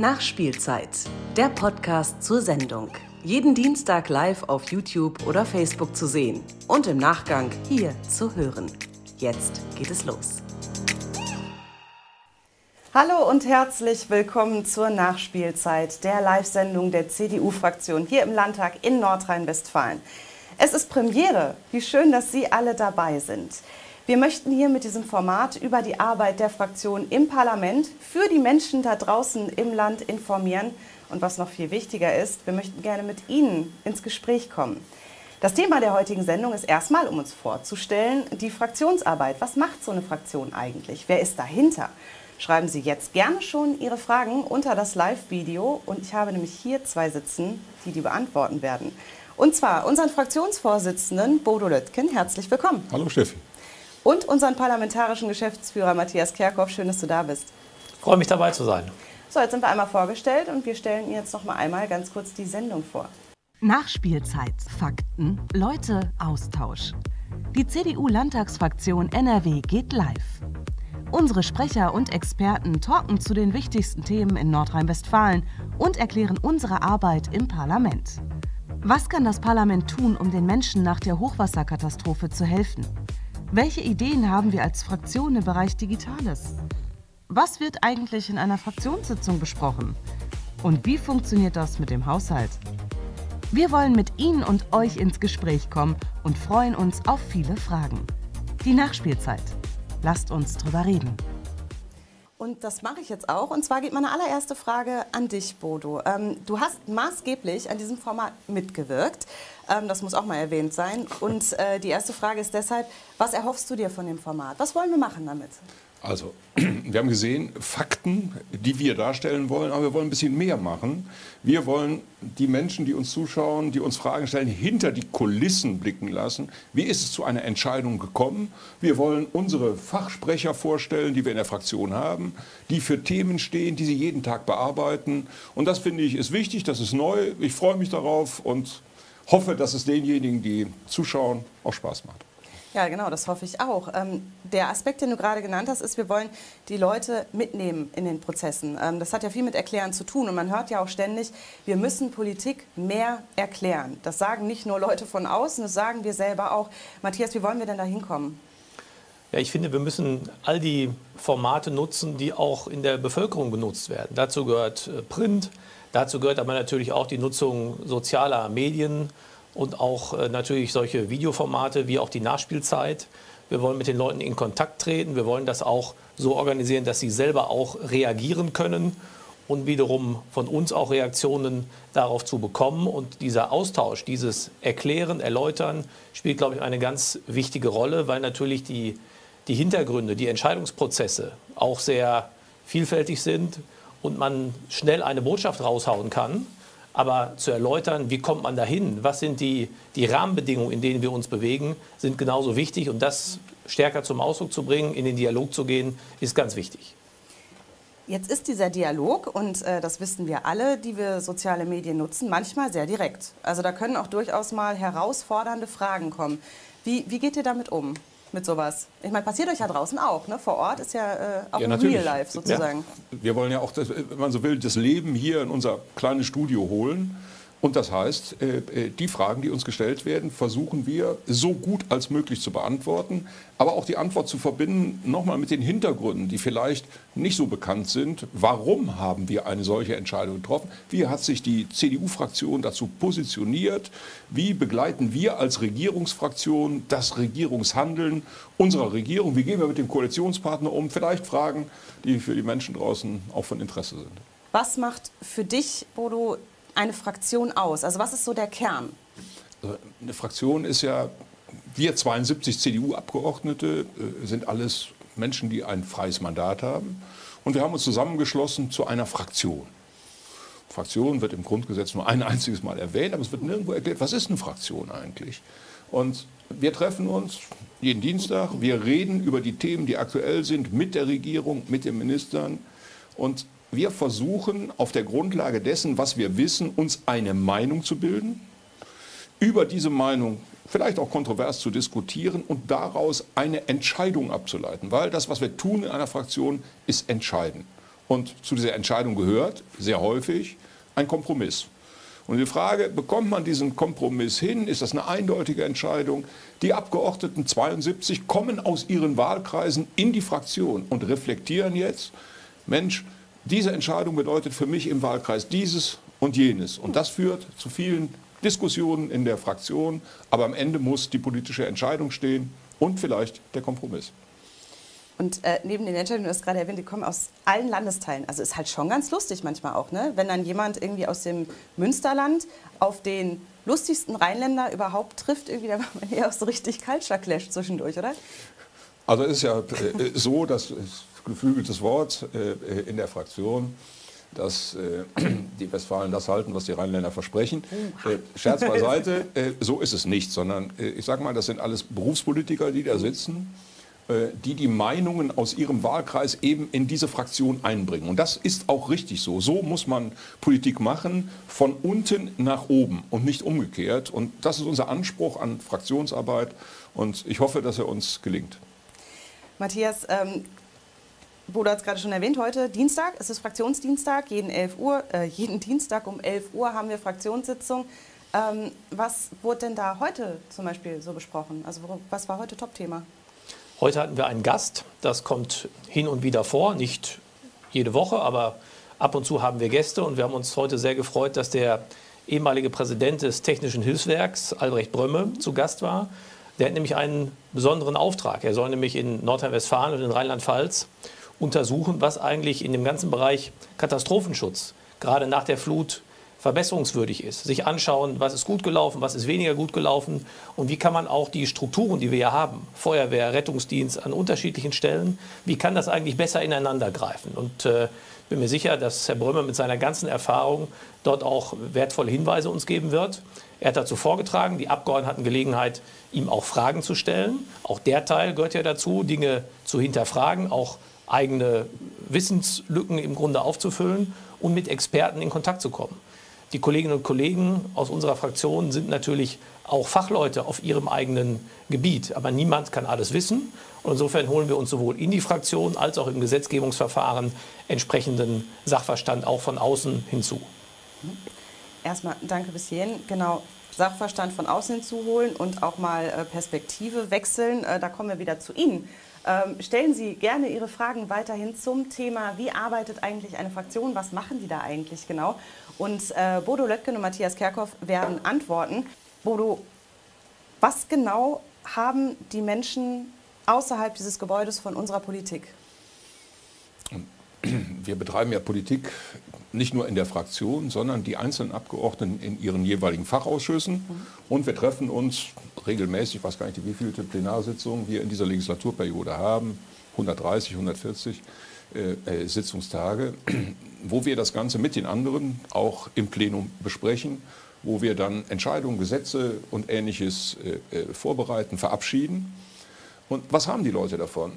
Nachspielzeit, der Podcast zur Sendung. Jeden Dienstag live auf YouTube oder Facebook zu sehen und im Nachgang hier zu hören. Jetzt geht es los. Hallo und herzlich willkommen zur Nachspielzeit, der Live-Sendung der CDU-Fraktion hier im Landtag in Nordrhein-Westfalen. Es ist Premiere. Wie schön, dass Sie alle dabei sind. Wir möchten hier mit diesem Format über die Arbeit der Fraktion im Parlament für die Menschen da draußen im Land informieren. Und was noch viel wichtiger ist, wir möchten gerne mit Ihnen ins Gespräch kommen. Das Thema der heutigen Sendung ist erstmal, um uns vorzustellen, die Fraktionsarbeit. Was macht so eine Fraktion eigentlich? Wer ist dahinter? Schreiben Sie jetzt gerne schon Ihre Fragen unter das Live-Video. Und ich habe nämlich hier zwei sitzen, die die beantworten werden. Und zwar unseren Fraktionsvorsitzenden Bodo Löttgen. Herzlich willkommen. Hallo Steffi und unseren parlamentarischen Geschäftsführer Matthias Kerkhoff. Schön, dass du da bist. Ich freue mich dabei zu sein. So, jetzt sind wir einmal vorgestellt und wir stellen Ihnen jetzt noch mal einmal ganz kurz die Sendung vor. Nachspielzeit, Fakten, Leute, Austausch. Die CDU-Landtagsfraktion NRW geht live. Unsere Sprecher und Experten talken zu den wichtigsten Themen in Nordrhein-Westfalen und erklären unsere Arbeit im Parlament. Was kann das Parlament tun, um den Menschen nach der Hochwasserkatastrophe zu helfen? Welche Ideen haben wir als Fraktion im Bereich Digitales? Was wird eigentlich in einer Fraktionssitzung besprochen? Und wie funktioniert das mit dem Haushalt? Wir wollen mit Ihnen und euch ins Gespräch kommen und freuen uns auf viele Fragen. Die Nachspielzeit. Lasst uns drüber reden. Und das mache ich jetzt auch. Und zwar geht meine allererste Frage an dich, Bodo. Ähm, du hast maßgeblich an diesem Format mitgewirkt. Ähm, das muss auch mal erwähnt sein. Und äh, die erste Frage ist deshalb, was erhoffst du dir von dem Format? Was wollen wir machen damit? Also, wir haben gesehen, Fakten, die wir darstellen wollen, aber wir wollen ein bisschen mehr machen. Wir wollen die Menschen, die uns zuschauen, die uns Fragen stellen, hinter die Kulissen blicken lassen. Wie ist es zu einer Entscheidung gekommen? Wir wollen unsere Fachsprecher vorstellen, die wir in der Fraktion haben, die für Themen stehen, die sie jeden Tag bearbeiten. Und das finde ich ist wichtig, das ist neu. Ich freue mich darauf und hoffe, dass es denjenigen, die zuschauen, auch Spaß macht. Ja, genau, das hoffe ich auch. Ähm, der Aspekt, den du gerade genannt hast, ist, wir wollen die Leute mitnehmen in den Prozessen. Ähm, das hat ja viel mit Erklären zu tun. Und man hört ja auch ständig, wir müssen Politik mehr erklären. Das sagen nicht nur Leute von außen, das sagen wir selber auch. Matthias, wie wollen wir denn da hinkommen? Ja, ich finde, wir müssen all die Formate nutzen, die auch in der Bevölkerung genutzt werden. Dazu gehört äh, Print, Dazu gehört aber natürlich auch die Nutzung sozialer Medien und auch äh, natürlich solche Videoformate wie auch die Nachspielzeit. Wir wollen mit den Leuten in Kontakt treten. Wir wollen das auch so organisieren, dass sie selber auch reagieren können und wiederum von uns auch Reaktionen darauf zu bekommen. Und dieser Austausch, dieses Erklären, Erläutern spielt, glaube ich, eine ganz wichtige Rolle, weil natürlich die, die Hintergründe, die Entscheidungsprozesse auch sehr vielfältig sind und man schnell eine Botschaft raushauen kann. Aber zu erläutern, wie kommt man dahin, was sind die, die Rahmenbedingungen, in denen wir uns bewegen, sind genauso wichtig. Und das stärker zum Ausdruck zu bringen, in den Dialog zu gehen, ist ganz wichtig. Jetzt ist dieser Dialog, und äh, das wissen wir alle, die wir soziale Medien nutzen, manchmal sehr direkt. Also da können auch durchaus mal herausfordernde Fragen kommen. Wie, wie geht ihr damit um? Mit sowas? Ich meine, passiert euch ja draußen auch, ne? Vor Ort ist ja äh, auch ja, Real Life sozusagen. Ja. Wir wollen ja auch, das, wenn man so will, das Leben hier in unser kleines Studio holen. Und das heißt, äh, äh, die Fragen, die uns gestellt werden, versuchen wir so gut als möglich zu beantworten, aber auch die Antwort zu verbinden, nochmal mit den Hintergründen, die vielleicht nicht so bekannt sind. Warum haben wir eine solche Entscheidung getroffen? Wie hat sich die CDU-Fraktion dazu positioniert? Wie begleiten wir als Regierungsfraktion das Regierungshandeln unserer Regierung? Wie gehen wir mit dem Koalitionspartner um? Vielleicht Fragen, die für die Menschen draußen auch von Interesse sind. Was macht für dich, Bodo, eine Fraktion aus? Also was ist so der Kern? Eine Fraktion ist ja, wir 72 CDU-Abgeordnete äh, sind alles Menschen, die ein freies Mandat haben. Und wir haben uns zusammengeschlossen zu einer Fraktion. Fraktion wird im Grundgesetz nur ein einziges Mal erwähnt, aber es wird nirgendwo erklärt, was ist eine Fraktion eigentlich. Und wir treffen uns jeden Dienstag, wir reden über die Themen, die aktuell sind, mit der Regierung, mit den Ministern. Und wir versuchen auf der Grundlage dessen, was wir wissen, uns eine Meinung zu bilden, über diese Meinung vielleicht auch kontrovers zu diskutieren und daraus eine Entscheidung abzuleiten. Weil das, was wir tun in einer Fraktion, ist entscheiden. Und zu dieser Entscheidung gehört sehr häufig ein Kompromiss. Und die Frage, bekommt man diesen Kompromiss hin? Ist das eine eindeutige Entscheidung? Die Abgeordneten 72 kommen aus ihren Wahlkreisen in die Fraktion und reflektieren jetzt, Mensch, diese Entscheidung bedeutet für mich im Wahlkreis dieses und jenes. Und das führt zu vielen Diskussionen in der Fraktion. Aber am Ende muss die politische Entscheidung stehen und vielleicht der Kompromiss. Und äh, neben den Entscheidungen, du hast gerade erwähnt, die kommen aus allen Landesteilen. Also ist halt schon ganz lustig manchmal auch, ne? wenn dann jemand irgendwie aus dem Münsterland auf den lustigsten Rheinländer überhaupt trifft, irgendwie, da macht man eher auch so richtig Culture Clash zwischendurch, oder? Also es ist ja äh, so, dass geflügeltes Wort äh, in der Fraktion, dass äh, die Westfalen das halten, was die Rheinländer versprechen. Äh, Scherz beiseite, äh, so ist es nicht, sondern äh, ich sage mal, das sind alles Berufspolitiker, die da sitzen äh, die die Meinungen aus ihrem Wahlkreis eben in diese Fraktion einbringen. Und das ist auch richtig so. So muss man Politik machen, von unten nach oben und nicht umgekehrt. Und das ist unser Anspruch an Fraktionsarbeit und ich hoffe, dass er uns gelingt. Matthias, ähm, Bodo hat es gerade schon erwähnt, heute Dienstag, es ist Fraktionsdienstag, jeden, 11 Uhr, äh, jeden Dienstag um 11 Uhr haben wir Fraktionssitzung. Ähm, was wurde denn da heute zum Beispiel so besprochen? Also was war heute Topthema? Heute hatten wir einen Gast, das kommt hin und wieder vor, nicht jede Woche, aber ab und zu haben wir Gäste und wir haben uns heute sehr gefreut, dass der ehemalige Präsident des Technischen Hilfswerks, Albrecht Brömme, zu Gast war. Der hat nämlich einen besonderen Auftrag. Er soll nämlich in Nordrhein-Westfalen und in Rheinland-Pfalz untersuchen, was eigentlich in dem ganzen Bereich Katastrophenschutz, gerade nach der Flut, verbesserungswürdig ist. Sich anschauen, was ist gut gelaufen, was ist weniger gut gelaufen und wie kann man auch die Strukturen, die wir ja haben, Feuerwehr, Rettungsdienst an unterschiedlichen Stellen, wie kann das eigentlich besser ineinander greifen? Und äh, bin mir sicher, dass Herr Brömer mit seiner ganzen Erfahrung dort auch wertvolle Hinweise uns geben wird. Er hat dazu vorgetragen, die Abgeordneten hatten Gelegenheit, ihm auch Fragen zu stellen. Auch der Teil gehört ja dazu, Dinge zu hinterfragen, auch eigene Wissenslücken im Grunde aufzufüllen und mit Experten in Kontakt zu kommen. Die Kolleginnen und Kollegen aus unserer Fraktion sind natürlich auch Fachleute auf ihrem eigenen Gebiet. Aber niemand kann alles wissen. Und insofern holen wir uns sowohl in die Fraktion als auch im Gesetzgebungsverfahren entsprechenden Sachverstand auch von außen hinzu. Erstmal danke bis hierhin. Genau, Sachverstand von außen hinzuholen und auch mal äh, Perspektive wechseln. Äh, da kommen wir wieder zu Ihnen. Ähm, stellen Sie gerne Ihre Fragen weiterhin zum Thema, wie arbeitet eigentlich eine Fraktion, was machen die da eigentlich genau? Und äh, Bodo Löttgen und Matthias Kerkhoff werden antworten. Bodo, was genau haben die Menschen außerhalb dieses Gebäudes von unserer Politik? Wir betreiben ja Politik nicht nur in der Fraktion, sondern die einzelnen Abgeordneten in ihren jeweiligen Fachausschüssen. Und wir treffen uns regelmäßig, ich weiß gar nicht, wie viele Plenarsitzungen wir in dieser Legislaturperiode haben, 130, 140 äh, äh, Sitzungstage, wo wir das Ganze mit den anderen auch im Plenum besprechen, wo wir dann Entscheidungen, Gesetze und Ähnliches äh, äh, vorbereiten, verabschieden. Und was haben die Leute davon?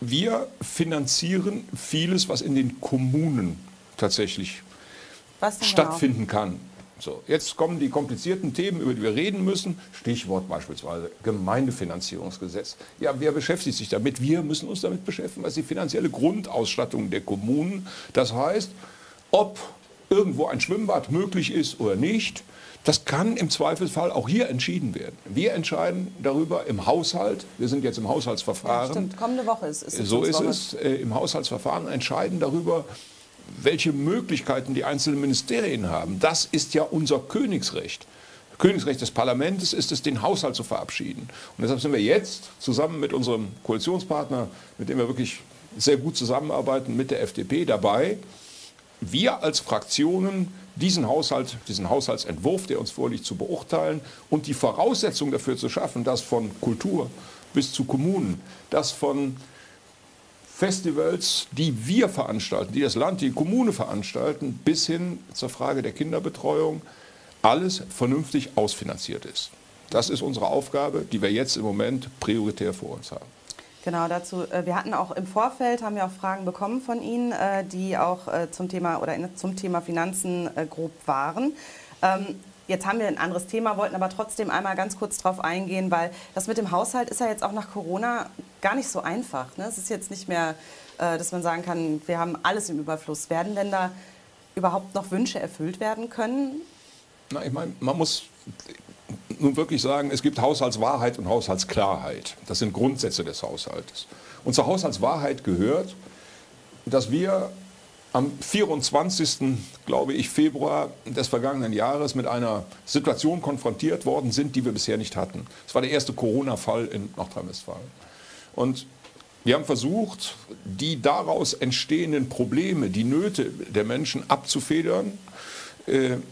Wir finanzieren vieles, was in den Kommunen tatsächlich genau? stattfinden genau? kann. So, jetzt kommen die komplizierten Themen, über die wir reden müssen. Stichwort beispielsweise Gemeindefinanzierungsgesetz. Ja, wer beschäftigt sich damit? Wir müssen uns damit beschäftigen, was die finanzielle Grundausstattung der Kommunen. Das heißt, ob irgendwo ein Schwimmbad möglich ist oder nicht, das kann im Zweifelsfall auch hier entschieden werden. Wir entscheiden darüber im Haushalt. Wir sind jetzt im Haushaltsverfahren. Ja, stimmt. Kommende Woche ist, es. So ist es. Äh, Im Haushaltsverfahren entscheiden darüber, welche Möglichkeiten die einzelnen Ministerien haben. Das ist ja unser Königsrecht. Königsrecht des Parlaments ist es, den Haushalt zu verabschieden. Und deshalb sind wir jetzt zusammen mit unserem Koalitionspartner, mit dem wir wirklich sehr gut zusammenarbeiten, mit der FDP dabei, wir als Fraktionen diesen Haushalt, diesen Haushaltsentwurf, der uns vorliegt, zu beurteilen und die Voraussetzungen dafür zu schaffen, dass von Kultur bis zu Kommunen, dass von Festivals, die wir veranstalten, die das Land, die Kommune veranstalten, bis hin zur Frage der Kinderbetreuung, alles vernünftig ausfinanziert ist. Das ist unsere Aufgabe, die wir jetzt im Moment prioritär vor uns haben. Genau, dazu, äh, wir hatten auch im Vorfeld, haben wir auch Fragen bekommen von Ihnen, äh, die auch äh, zum Thema oder zum Thema Finanzen grob waren. Ähm, Jetzt haben wir ein anderes Thema, wollten aber trotzdem einmal ganz kurz darauf eingehen, weil das mit dem Haushalt ist ja jetzt auch nach Corona gar nicht so einfach. Ne? Es ist jetzt nicht mehr dass man sagen kann, wir haben alles im Überfluss. Werden denn da überhaupt noch Wünsche erfüllt werden können? Na, ich meine, man muss nun wirklich sagen, es gibt Haushaltswahrheit und Haushaltsklarheit. Das sind Grundsätze des Haushaltes. Und zur Haushaltswahrheit gehört, dass wir am 24. glaube ich Februar des vergangenen Jahres mit einer Situation konfrontiert worden sind, die wir bisher nicht hatten. Es war der erste Corona-Fall in Nordrhein-Westfalen. Und wir haben versucht, die daraus entstehenden Probleme, die Nöte der Menschen abzufedern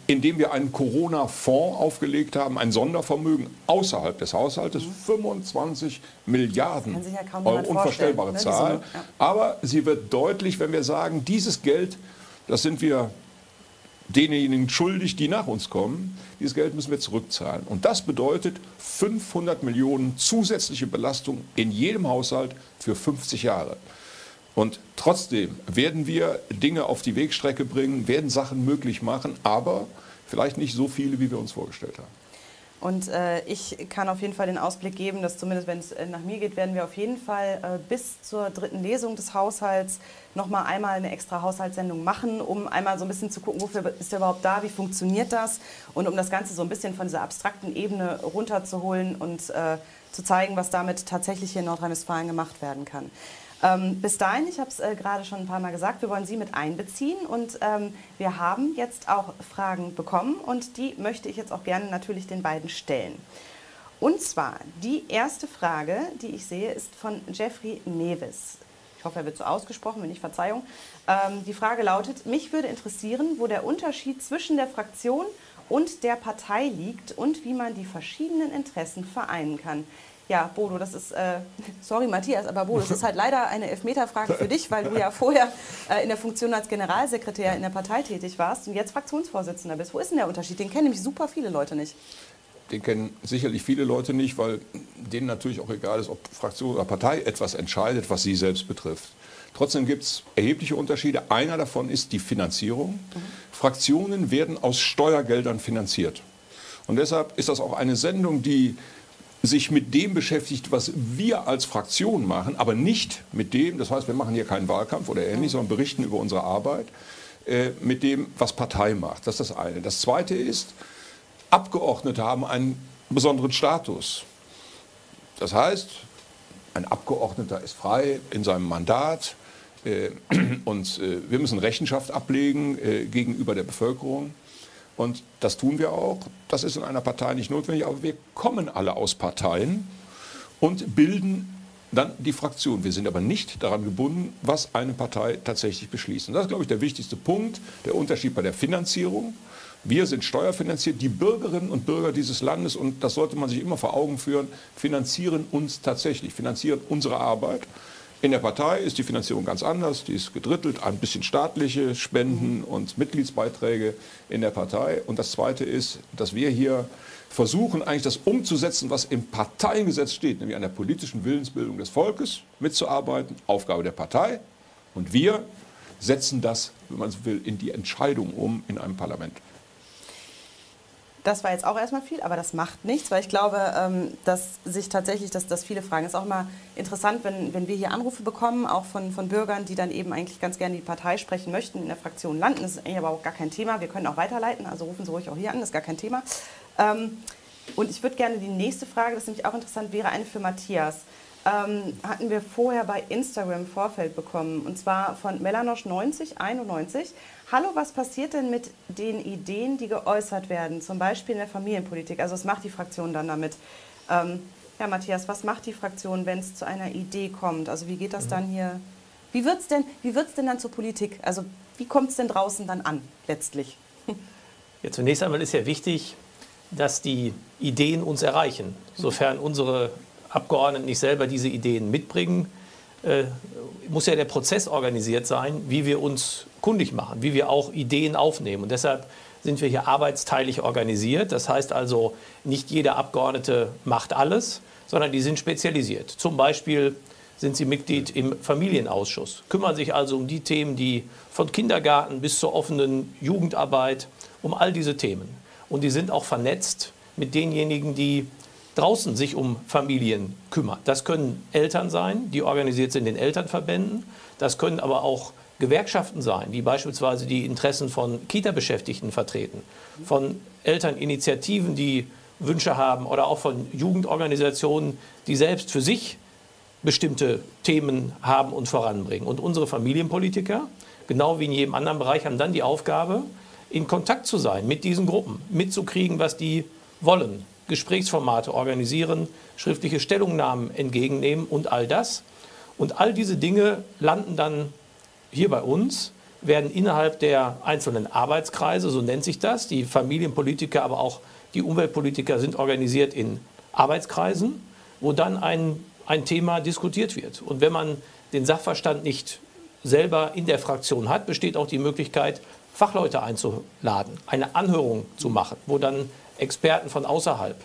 indem wir einen Corona-Fonds aufgelegt haben, ein Sondervermögen außerhalb des Haushaltes, mhm. 25 Milliarden ja Euro, unvorstellbare ne, Zahl. ja. Aber sie wird deutlich, wenn wir sagen, dieses Geld, das sind wir denjenigen schuldig, die nach uns kommen. Dieses Geld müssen wir zurückzahlen. Und das bedeutet 500 Millionen zusätzliche Belastung in jedem Haushalt für 50 Jahre. Und trotzdem werden wir Dinge auf die Wegstrecke bringen, werden Sachen möglich machen, aber vielleicht nicht so viele, wie wir uns vorgestellt haben. Und äh, ich kann auf jeden Fall den Ausblick geben, dass zumindest wenn es äh, nach mir geht, werden wir auf jeden Fall äh, bis zur dritten Lesung des Haushalts noch mal einmal eine extra Haushaltssendung machen, um einmal so ein bisschen zu gucken, wofür ist der überhaupt da, wie funktioniert das und um das Ganze so ein bisschen von dieser abstrakten Ebene runterzuholen und äh, zu zeigen, was damit tatsächlich hier in Nordrhein-Westfalen gemacht werden kann. Ähm, bis dahin, ich habe es äh, gerade schon ein paar Mal gesagt, wir wollen Sie mit einbeziehen und ähm, wir haben jetzt auch Fragen bekommen und die möchte ich jetzt auch gerne natürlich den beiden stellen. Und zwar die erste Frage, die ich sehe, ist von Jeffrey Neves. Ich hoffe, er wird so ausgesprochen, wenn nicht Verzeihung. Ähm, die Frage lautet, mich würde interessieren, wo der Unterschied zwischen der Fraktion und der Partei liegt und wie man die verschiedenen Interessen vereinen kann. Ja, Bodo, das ist, äh, sorry Matthias, aber Bodo, das ist halt leider eine Elfmeterfrage für dich, weil du ja vorher äh, in der Funktion als Generalsekretär in der Partei tätig warst und jetzt Fraktionsvorsitzender bist. Wo ist denn der Unterschied? Den kennen nämlich super viele Leute nicht. Den kennen sicherlich viele Leute nicht, weil denen natürlich auch egal ist, ob Fraktion oder Partei etwas entscheidet, was sie selbst betrifft. Trotzdem gibt es erhebliche Unterschiede. Einer davon ist die Finanzierung. Mhm. Fraktionen werden aus Steuergeldern finanziert. Und deshalb ist das auch eine Sendung, die sich mit dem beschäftigt, was wir als Fraktion machen, aber nicht mit dem, das heißt, wir machen hier keinen Wahlkampf oder ähnlich, sondern berichten über unsere Arbeit, äh, mit dem, was Partei macht. Das ist das eine. Das zweite ist, Abgeordnete haben einen besonderen Status. Das heißt, ein Abgeordneter ist frei in seinem Mandat äh, und äh, wir müssen Rechenschaft ablegen äh, gegenüber der Bevölkerung. Und das tun wir auch. Das ist in einer Partei nicht notwendig, aber wir kommen alle aus Parteien und bilden dann die Fraktion. Wir sind aber nicht daran gebunden, was eine Partei tatsächlich beschließt. Und das ist, glaube ich, der wichtigste Punkt, der Unterschied bei der Finanzierung. Wir sind steuerfinanziert. Die Bürgerinnen und Bürger dieses Landes, und das sollte man sich immer vor Augen führen, finanzieren uns tatsächlich, finanzieren unsere Arbeit. In der Partei ist die Finanzierung ganz anders. Die ist gedrittelt, ein bisschen staatliche Spenden und Mitgliedsbeiträge in der Partei. Und das Zweite ist, dass wir hier versuchen, eigentlich das umzusetzen, was im Parteiengesetz steht, nämlich an der politischen Willensbildung des Volkes mitzuarbeiten, Aufgabe der Partei. Und wir setzen das, wenn man so will, in die Entscheidung um in einem Parlament. Das war jetzt auch erstmal viel, aber das macht nichts, weil ich glaube, ähm, dass sich tatsächlich, dass, dass viele fragen. Es ist auch immer interessant, wenn, wenn wir hier Anrufe bekommen, auch von, von Bürgern, die dann eben eigentlich ganz gerne die Partei sprechen möchten, in der Fraktion landen. Das ist eigentlich aber auch gar kein Thema. Wir können auch weiterleiten, also rufen Sie ruhig auch hier an, das ist gar kein Thema. Ähm, und ich würde gerne die nächste Frage, das ist nämlich auch interessant, wäre eine für Matthias. Ähm, hatten wir vorher bei Instagram Vorfeld bekommen, und zwar von Melanosch9091. Hallo, was passiert denn mit den Ideen, die geäußert werden, zum Beispiel in der Familienpolitik? Also was macht die Fraktion dann damit? Ähm, ja, Matthias, was macht die Fraktion, wenn es zu einer Idee kommt? Also wie geht das mhm. dann hier? Wie wird es denn, denn dann zur Politik? Also wie kommt es denn draußen dann an, letztlich? Ja, zunächst einmal ist ja wichtig, dass die Ideen uns erreichen. Sofern unsere Abgeordneten nicht selber diese Ideen mitbringen, äh, muss ja der Prozess organisiert sein, wie wir uns kundig machen, wie wir auch Ideen aufnehmen. Und deshalb sind wir hier arbeitsteilig organisiert. Das heißt also, nicht jeder Abgeordnete macht alles, sondern die sind spezialisiert. Zum Beispiel sind sie Mitglied im Familienausschuss, kümmern sich also um die Themen, die von Kindergarten bis zur offenen Jugendarbeit, um all diese Themen. Und die sind auch vernetzt mit denjenigen, die draußen sich um Familien kümmern. Das können Eltern sein, die organisiert sind in den Elternverbänden. Das können aber auch Gewerkschaften sein, die beispielsweise die Interessen von Kita-Beschäftigten vertreten, von Elterninitiativen, die Wünsche haben oder auch von Jugendorganisationen, die selbst für sich bestimmte Themen haben und voranbringen. Und unsere Familienpolitiker, genau wie in jedem anderen Bereich, haben dann die Aufgabe, in Kontakt zu sein mit diesen Gruppen, mitzukriegen, was die wollen, Gesprächsformate organisieren, schriftliche Stellungnahmen entgegennehmen und all das. Und all diese Dinge landen dann hier bei uns, werden innerhalb der einzelnen Arbeitskreise, so nennt sich das, die Familienpolitiker, aber auch die Umweltpolitiker sind organisiert in Arbeitskreisen, wo dann ein, ein Thema diskutiert wird. Und wenn man den Sachverstand nicht selber in der Fraktion hat, besteht auch die Möglichkeit, Fachleute einzuladen, eine Anhörung zu machen, wo dann Experten von außerhalb,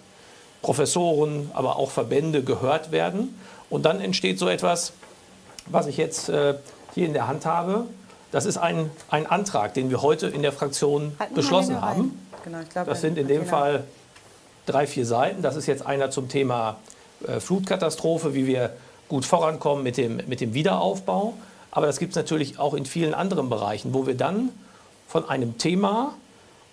Professoren, aber auch Verbände gehört werden. Und dann entsteht so etwas, was ich jetzt äh, hier in der Hand habe. Das ist ein, ein Antrag, den wir heute in der Fraktion Halten beschlossen haben. Genau, glaub, das sind in dem Fall drei, vier Seiten. Das ist jetzt einer zum Thema äh, Flutkatastrophe, wie wir gut vorankommen mit dem, mit dem Wiederaufbau. Aber das gibt es natürlich auch in vielen anderen Bereichen, wo wir dann von einem Thema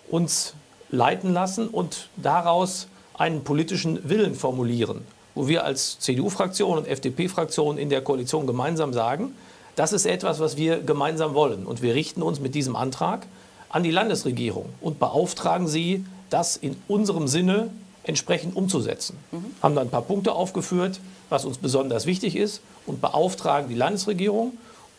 uns leiten lassen und daraus einen politischen Willen formulieren, wo wir als CDU-Fraktion und FDP-Fraktion in der Koalition gemeinsam sagen, das ist etwas, was wir gemeinsam wollen. Und wir richten uns mit diesem Antrag an die Landesregierung und beauftragen sie, das in unserem Sinne entsprechend umzusetzen. Mhm. Haben dann ein paar Punkte aufgeführt, was uns besonders wichtig ist und beauftragen die Landesregierung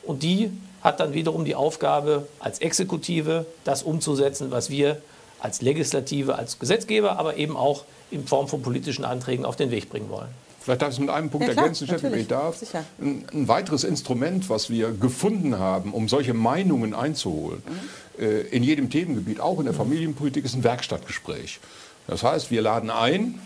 und die hat dann wiederum die Aufgabe, als Exekutive das umzusetzen, was wir als Legislative, als Gesetzgeber, aber eben auch in Form von politischen Anträgen auf den Weg bringen wollen. Vielleicht darf ich es mit einem Punkt ja, klar, ergänzen, Chef, wenn ich darf. Ein, ein, weiteres Instrument, was wir gefunden haben, um solche Meinungen einzuholen, mhm. äh, in jedem Themengebiet, auch in der Familienpolitik, ist ein Werkstattgespräch. Das heißt, wir laden ein,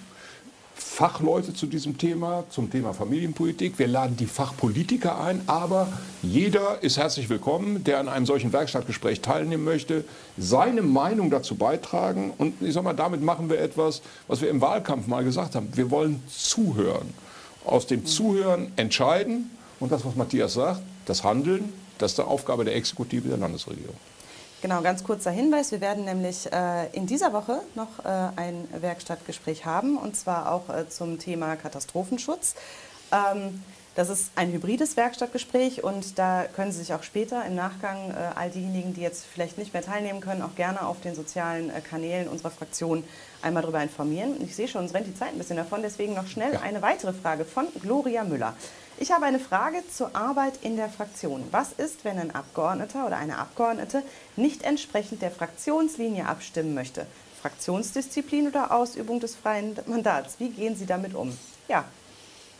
Fachleute zu diesem Thema, zum Thema Familienpolitik. Wir laden die Fachpolitiker ein, aber jeder ist herzlich willkommen, der an einem solchen Werkstattgespräch teilnehmen möchte, seine Meinung dazu beitragen. Und ich sage mal, damit machen wir etwas, was wir im Wahlkampf mal gesagt haben. Wir wollen zuhören. Aus dem Zuhören entscheiden. Und das, was Matthias sagt, das Handeln, das ist die Aufgabe der Exekutive der Landesregierung. Genau, ganz kurzer Hinweis. Wir werden nämlich äh, in dieser Woche noch äh, ein Werkstattgespräch haben, und zwar auch äh, zum Thema Katastrophenschutz. Ähm, das ist ein hybrides Werkstattgespräch und da können Sie sich auch später im Nachgang äh, all diejenigen, die jetzt vielleicht nicht mehr teilnehmen können, auch gerne auf den sozialen äh, Kanälen unserer Fraktion einmal darüber informieren. Und ich sehe schon, uns rennt die Zeit ein bisschen davon, deswegen noch schnell ja. eine weitere Frage von Gloria Müller. Ich habe eine Frage zur Arbeit in der Fraktion. Was ist, wenn ein Abgeordneter oder eine Abgeordnete nicht entsprechend der Fraktionslinie abstimmen möchte? Fraktionsdisziplin oder Ausübung des freien Mandats? Wie gehen Sie damit um? Ja,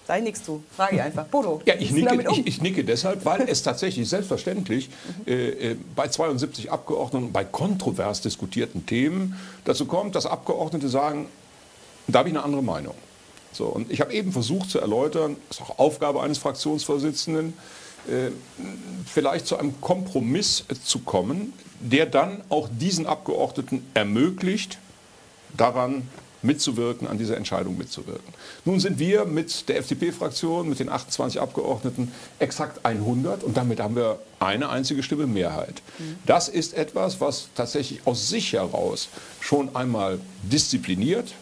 Sei nichts zu. Frage einfach. Bodo. Ja, ich nicke, um? ich, ich nicke, deshalb, weil es tatsächlich selbstverständlich äh, äh bei 72 Abgeordneten bei kontrovers diskutierten Themen dazu kommt, dass Abgeordnete sagen, da habe ich eine andere Meinung. So, und ich habe eben versucht zu erläutern, das ist auch Aufgabe eines Fraktionsvorsitzenden, äh, vielleicht zu einem Kompromiss zu kommen, der dann auch diesen Abgeordneten ermöglicht, daran mitzuwirken, an dieser Entscheidung mitzuwirken. Nun sind wir mit der FDP-Fraktion, mit den 28 Abgeordneten exakt 100 und damit haben wir eine einzige Stimme Mehrheit. Das ist etwas, was tatsächlich aus sich heraus schon einmal diszipliniert,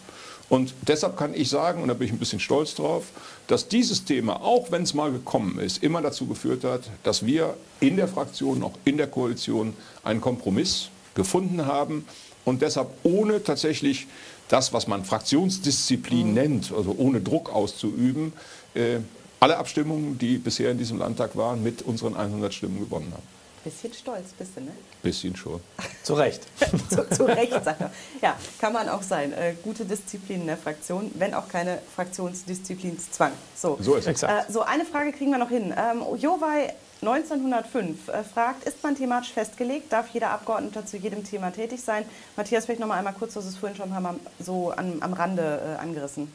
und deshalb kann ich sagen, und da bin ich ein bisschen stolz drauf, dass dieses Thema, auch wenn es mal gekommen ist, immer dazu geführt hat, dass wir in der Fraktion, auch in der Koalition, einen Kompromiss gefunden haben und deshalb ohne tatsächlich das, was man Fraktionsdisziplin mhm. nennt, also ohne Druck auszuüben, äh, alle Abstimmungen, die bisher in diesem Landtag waren, mit unseren 100 Stimmen gewonnen haben. Bisschen stolz bist du, ne? Bisschen schon. zu Recht. zu, zu, Recht, sagt er. Ja, kann man auch sein. Äh, gute Disziplin in der Fraktion, wenn auch keine Fraktionsdisziplinszwang. So, so ist es. Äh, so, eine Frage kriegen wir noch hin. Ähm, Jowai 1905 äh, fragt, ist man thematisch festgelegt? Darf jeder Abgeordnete zu jedem Thema tätig sein? Matthias, vielleicht noch mal einmal kurz, hast es vorhin schon ein paar Mal so an, am Rande äh, angerissen.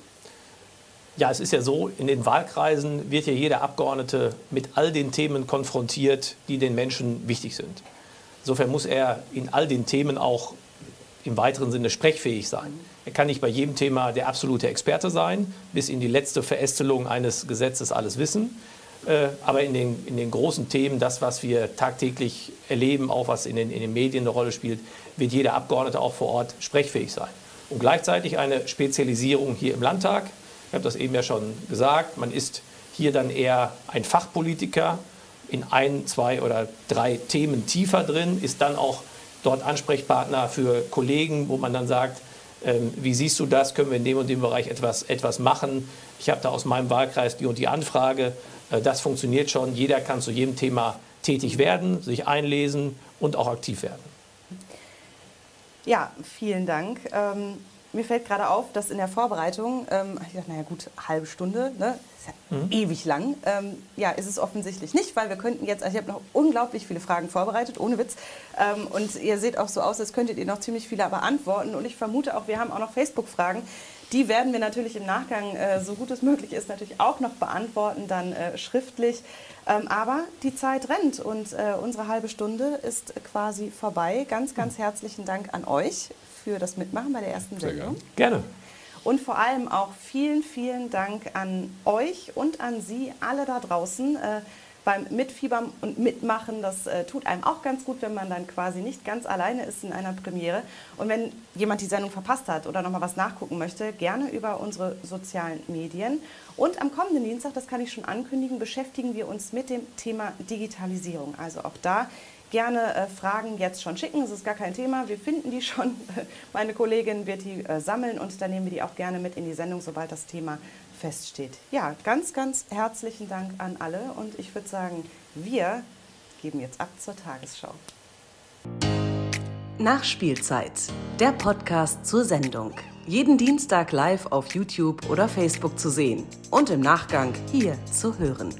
Ja, es ist ja so, in den Wahlkreisen wird ja jeder Abgeordnete mit all den Themen konfrontiert, die den Menschen wichtig sind. Insofern muss er in all den Themen auch im weiteren Sinne sprechfähig sein. Er kann nicht bei jedem Thema der absolute Experte sein, bis in die letzte Verästelung eines Gesetzes alles wissen. Äh, aber in den, in den großen Themen, das, was wir tagtäglich erleben, auch was in den, in den Medien eine Rolle spielt, wird jeder Abgeordnete auch vor Ort sprechfähig sein. Und gleichzeitig eine Spezialisierung hier im Landtag. Ich habe das eben ja schon gesagt. Man ist hier dann eher ein Fachpolitiker in ein, zwei oder drei Themen tiefer drin, ist dann auch dort Ansprechpartner für Kollegen, wo man dann sagt, ähm, wie siehst du das? Können wir in dem und dem Bereich etwas, etwas machen? Ich habe da aus meinem Wahlkreis die und die Anfrage. Äh, das funktioniert schon. Jeder kann zu jedem Thema tätig werden, sich einlesen und auch aktiv werden. Ja, vielen Dank. Ähm, mir fällt gerade auf, dass in der Vorbereitung, ähm, ich dachte, naja gut, halbe Stunde, ne? ist ja mhm. ewig lang. Ähm, ja, ist es offensichtlich nicht, weil wir könnten jetzt, also ich habe noch unglaublich viele Fragen vorbereitet, ohne Witz. Ähm, und ihr seht auch so aus, als könntet ihr noch ziemlich viele beantworten. Und ich vermute auch, wir haben auch noch Facebook-Fragen. Die werden wir natürlich im Nachgang, äh, so gut es möglich ist, natürlich auch noch beantworten, dann äh, schriftlich. Ähm, aber die Zeit rennt und äh, unsere halbe Stunde ist quasi vorbei. Ganz, ganz herzlichen Dank an euch für das Mitmachen bei der ersten Sendung. Gerne. Und vor allem auch vielen, vielen Dank an euch und an Sie alle da draußen beim Mitfiebern und Mitmachen. Das äh, tut einem auch ganz gut, wenn man dann quasi nicht ganz alleine ist in einer Premiere. Und wenn jemand die Sendung verpasst hat oder nochmal was nachgucken möchte, gerne über unsere sozialen Medien. Und am kommenden Dienstag, das kann ich schon ankündigen, beschäftigen wir uns mit dem Thema Digitalisierung. Also auch da gerne äh, Fragen jetzt schon schicken. Das ist gar kein Thema. Wir finden die schon. Meine Kollegin wird die äh, sammeln und dann nehmen wir die auch gerne mit in die Sendung, sobald das Thema feststeht. Ja, ganz, ganz herzlichen Dank an alle und ich würde sagen, wir geben jetzt ab zur Tagesschau. Nachspielzeit, der Podcast zur Sendung. Jeden Dienstag live auf YouTube oder Facebook zu sehen und im Nachgang hier zu hören.